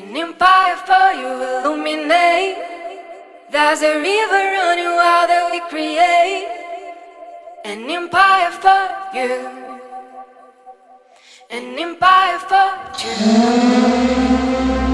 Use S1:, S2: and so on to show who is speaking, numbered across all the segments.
S1: An empire for you illuminate. There's a river running wild that we create. An empire for you. An empire for you.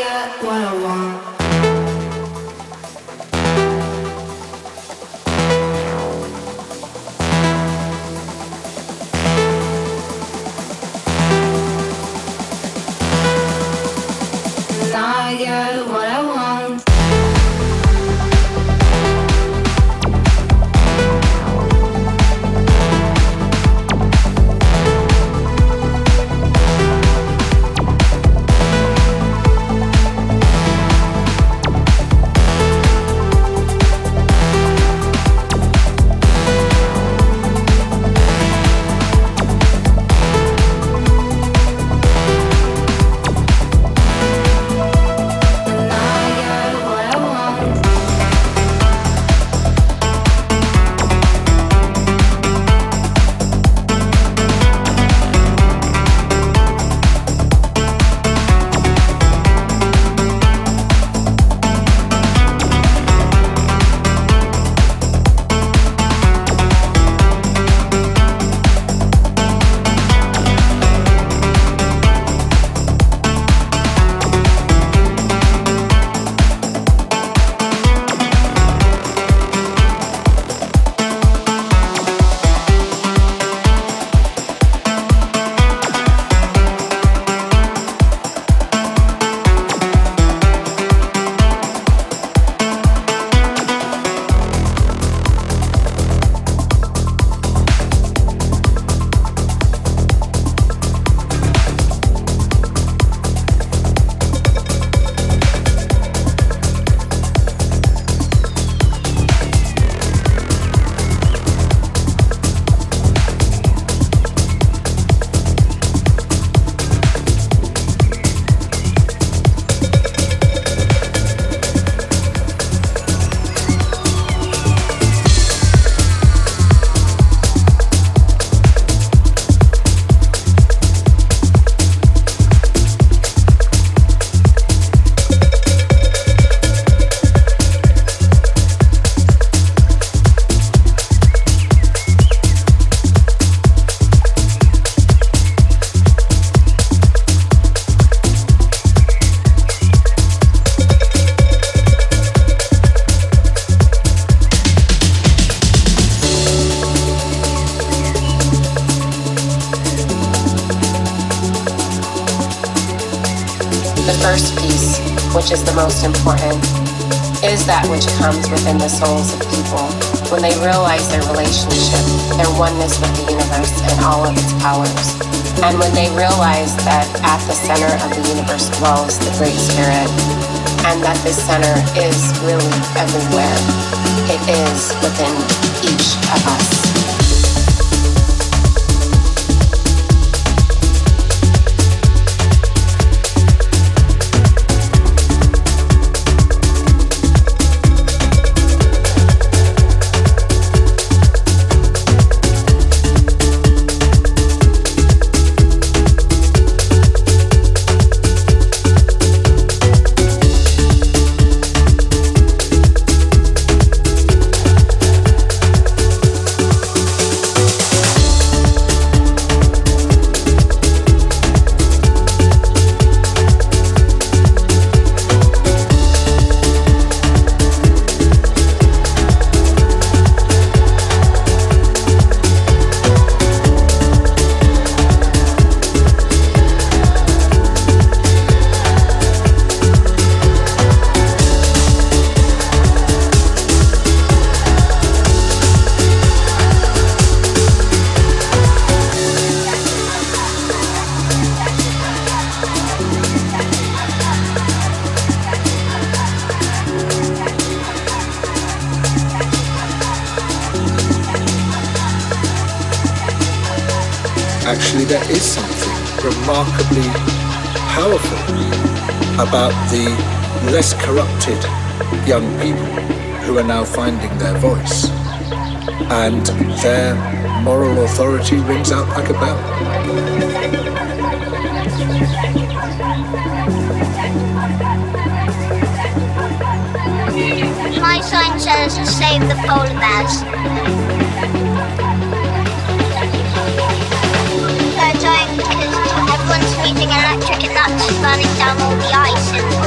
S1: get what I
S2: want. Comes within the souls of people when they realize their relationship, their oneness with the universe and all of its powers. And when they realize that at the center of the universe dwells the Great Spirit, and that this center is really everywhere. It is within each of us.
S3: Young people who are now finding their voice. And their moral authority rings out like a bell.
S4: My sign says save the polar bears. They're because everyone's using electric and that's burning down all the ice.